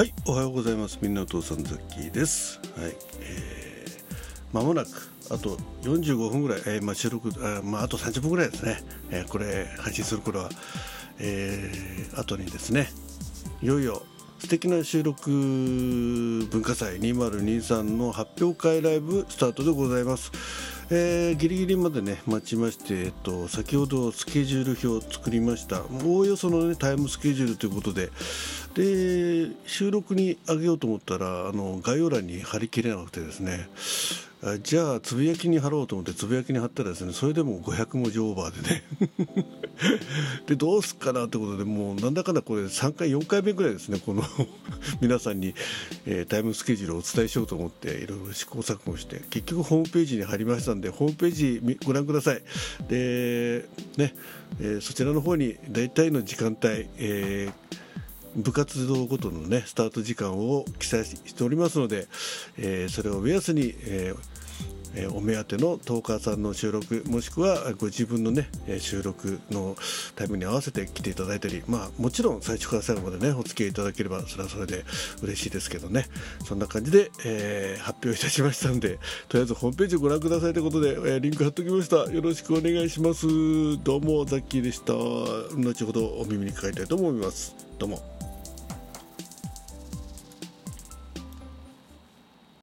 はいおはようございます。みんなお父さんザッキーです。はいえー、間もなくあと45分ぐらい、えーまあ、収録あ,、まあ、あと30分ぐらいですね、えー、これ配信する頃は、えー、後にですねいよいよ素敵な収録文化祭2023の発表会ライブスタートでございます、えー、ギリギリまでね待ちまして、えっと、先ほどスケジュール表を作りました。おおよその、ね、タイムスケジュールということで。で収録に上げようと思ったらあの概要欄に貼り切れなくてですね。じゃあつぶやきに貼ろうと思ってつぶやきに貼ったらですねそれでも500文字オーバーでね。でどうすっかなってことでもうなんだかんだこれ3回4回目ぐらいですねこの 皆さんに、えー、タイムスケジュールをお伝えしようと思っていろいろ試行錯誤して結局ホームページに貼りましたんでホームページご覧ください。でね、えー、そちらの方に大体の時間帯、えー部活動ごとの、ね、スタート時間を記載しておりますので、えー、それを目安に、えー、お目当てのトーカーさんの収録もしくはご自分の、ね、収録のタイムに合わせて来ていただいたり、まあ、もちろん最初から最後まで、ね、お付き合いいただければそれはそれで嬉しいですけどね。そんな感じで、えー、発表いたしましたんでとりあえずホームページをご覧くださいということで、えー、リンク貼っておきました。よろしくお願いします。どうもザッキーでした。後ほどお耳にかかりたいと思います。どう。も